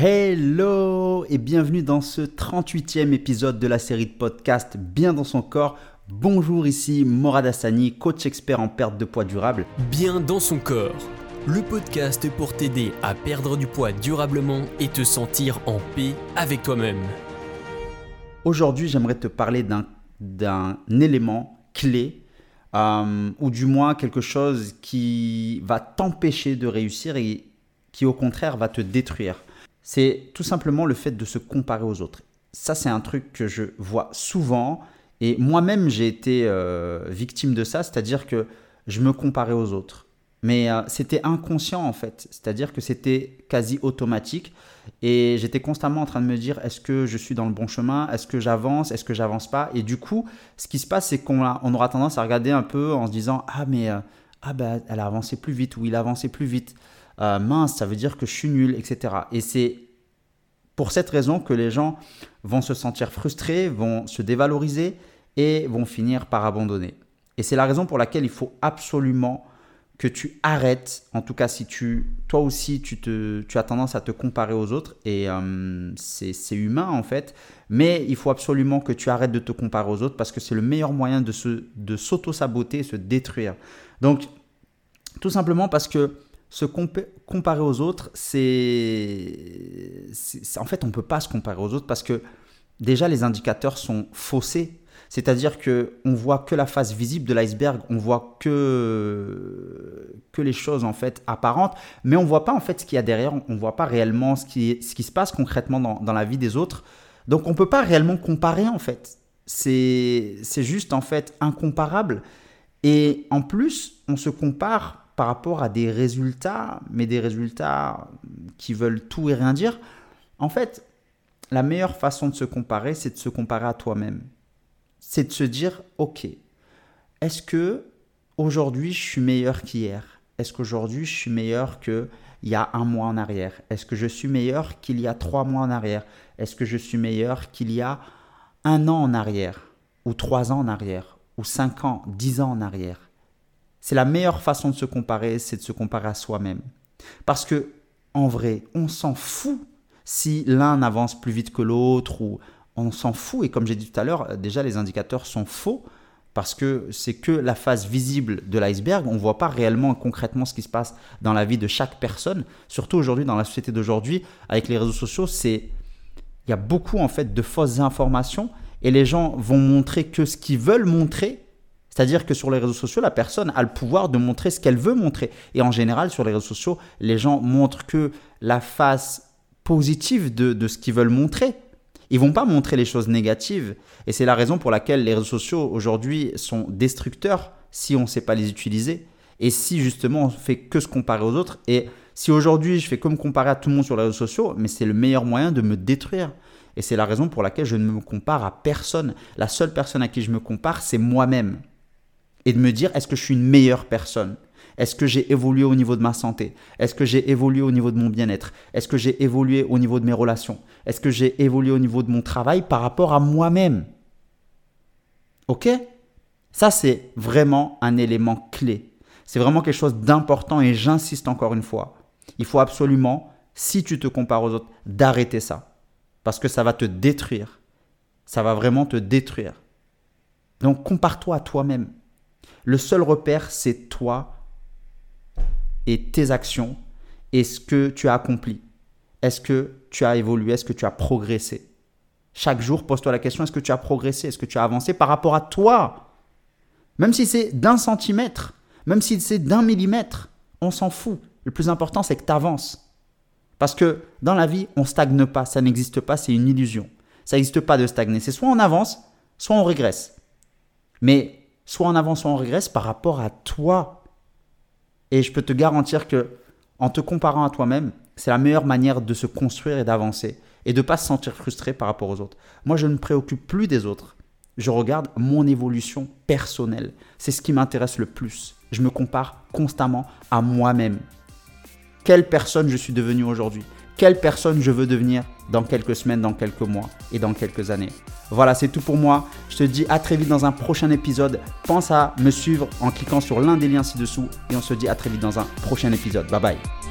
Hello et bienvenue dans ce 38e épisode de la série de podcast Bien dans son corps. Bonjour ici Morad Hassani, coach expert en perte de poids durable. Bien dans son corps, le podcast pour t'aider à perdre du poids durablement et te sentir en paix avec toi-même. Aujourd'hui j'aimerais te parler d'un élément clé euh, ou du moins quelque chose qui va t'empêcher de réussir et qui au contraire va te détruire c'est tout simplement le fait de se comparer aux autres. Ça, c'est un truc que je vois souvent. Et moi-même, j'ai été euh, victime de ça, c'est-à-dire que je me comparais aux autres. Mais euh, c'était inconscient en fait, c'est-à-dire que c'était quasi automatique. Et j'étais constamment en train de me dire est-ce que je suis dans le bon chemin? Est-ce que j'avance? Est-ce que j'avance pas? Et du coup, ce qui se passe, c'est qu'on on aura tendance à regarder un peu en se disant ah mais euh, ah bah, elle a avancé plus vite ou il a avancé plus vite. Euh, mince, ça veut dire que je suis nul, etc. Et c'est pour cette raison que les gens vont se sentir frustrés, vont se dévaloriser et vont finir par abandonner. Et c'est la raison pour laquelle il faut absolument que tu arrêtes, en tout cas si tu, toi aussi tu, as tendance à te comparer aux autres, et euh, c'est humain en fait, mais il faut absolument que tu arrêtes de te comparer aux autres parce que c'est le meilleur moyen de s'auto-saboter, de se détruire. Donc, tout simplement parce que se comparer aux autres, c'est. En fait, on peut pas se comparer aux autres parce que déjà, les indicateurs sont faussés. C'est-à-dire que on voit que la face visible de l'iceberg, on voit que, que les choses en fait apparentes, mais on voit pas en fait ce qu'il y a derrière, on ne voit pas réellement ce qui, ce qui se passe concrètement dans, dans la vie des autres. Donc on peut pas réellement comparer en fait. C'est juste en fait incomparable. Et en plus, on se compare par rapport à des résultats, mais des résultats qui veulent tout et rien dire, en fait, la meilleure façon de se comparer, c'est de se comparer à toi-même. C'est de se dire, ok, est-ce que aujourd'hui je suis meilleur qu'hier? Est-ce qu'aujourd'hui je suis meilleur qu'il y a un mois en arrière? Est-ce que je suis meilleur qu'il y a trois mois en arrière? Est-ce que je suis meilleur qu'il y a un an en arrière? Ou trois ans en arrière? Ou cinq ans, dix ans en arrière? C'est la meilleure façon de se comparer, c'est de se comparer à soi-même. Parce que, en vrai, on s'en fout si l'un avance plus vite que l'autre ou on s'en fout. Et comme j'ai dit tout à l'heure, déjà les indicateurs sont faux parce que c'est que la face visible de l'iceberg. On ne voit pas réellement concrètement ce qui se passe dans la vie de chaque personne. Surtout aujourd'hui, dans la société d'aujourd'hui, avec les réseaux sociaux, c'est il y a beaucoup en fait de fausses informations et les gens vont montrer que ce qu'ils veulent montrer c'est-à-dire que sur les réseaux sociaux, la personne a le pouvoir de montrer ce qu'elle veut montrer. Et en général, sur les réseaux sociaux, les gens montrent que la face positive de, ce qu'ils veulent montrer. Ils vont pas montrer les choses négatives. Et c'est la raison pour laquelle les réseaux sociaux aujourd'hui sont destructeurs si on ne sait pas les utiliser. Et si justement on fait que se comparer aux autres. Et si aujourd'hui je fais comme comparer à tout le monde sur les réseaux sociaux, mais c'est le meilleur moyen de me détruire. Et c'est la raison pour laquelle je ne me compare à personne. La seule personne à qui je me compare, c'est moi-même et de me dire est-ce que je suis une meilleure personne? Est-ce que j'ai évolué au niveau de ma santé? Est-ce que j'ai évolué au niveau de mon bien-être? Est-ce que j'ai évolué au niveau de mes relations? Est-ce que j'ai évolué au niveau de mon travail par rapport à moi-même? Ok? Ça, c'est vraiment un élément clé. C'est vraiment quelque chose d'important et j'insiste encore une fois. Il faut absolument, si tu te compares aux autres, d'arrêter ça. Parce que ça va te détruire. Ça va vraiment te détruire. Donc compare-toi à toi-même. Le seul repère, c'est toi et tes actions et ce que tu as accompli. Est-ce que tu as évolué? Est-ce que tu as progressé? Chaque jour, pose-toi la question, est-ce que tu as progressé? Est-ce que tu as avancé par rapport à toi? Même si c'est d'un centimètre, même si c'est d'un millimètre, on s'en fout. Le plus important, c'est que tu avances. Parce que dans la vie, on stagne pas, ça n'existe pas, c'est une illusion. Ça n'existe pas de stagner. C'est soit on avance, soit on régresse. Mais soit en avance, soit on régresse par rapport à toi. Et je peux te garantir que en te comparant à toi-même, c'est la meilleure manière de se construire et d'avancer et de ne pas se sentir frustré par rapport aux autres. Moi, je ne me préoccupe plus des autres. Je regarde mon évolution personnelle. C'est ce qui m'intéresse le plus. Je me compare constamment à moi-même. Quelle personne je suis devenu aujourd'hui? Quelle personne je veux devenir dans quelques semaines, dans quelques mois et dans quelques années. Voilà, c'est tout pour moi. Je te dis à très vite dans un prochain épisode. Pense à me suivre en cliquant sur l'un des liens ci-dessous et on se dit à très vite dans un prochain épisode. Bye bye.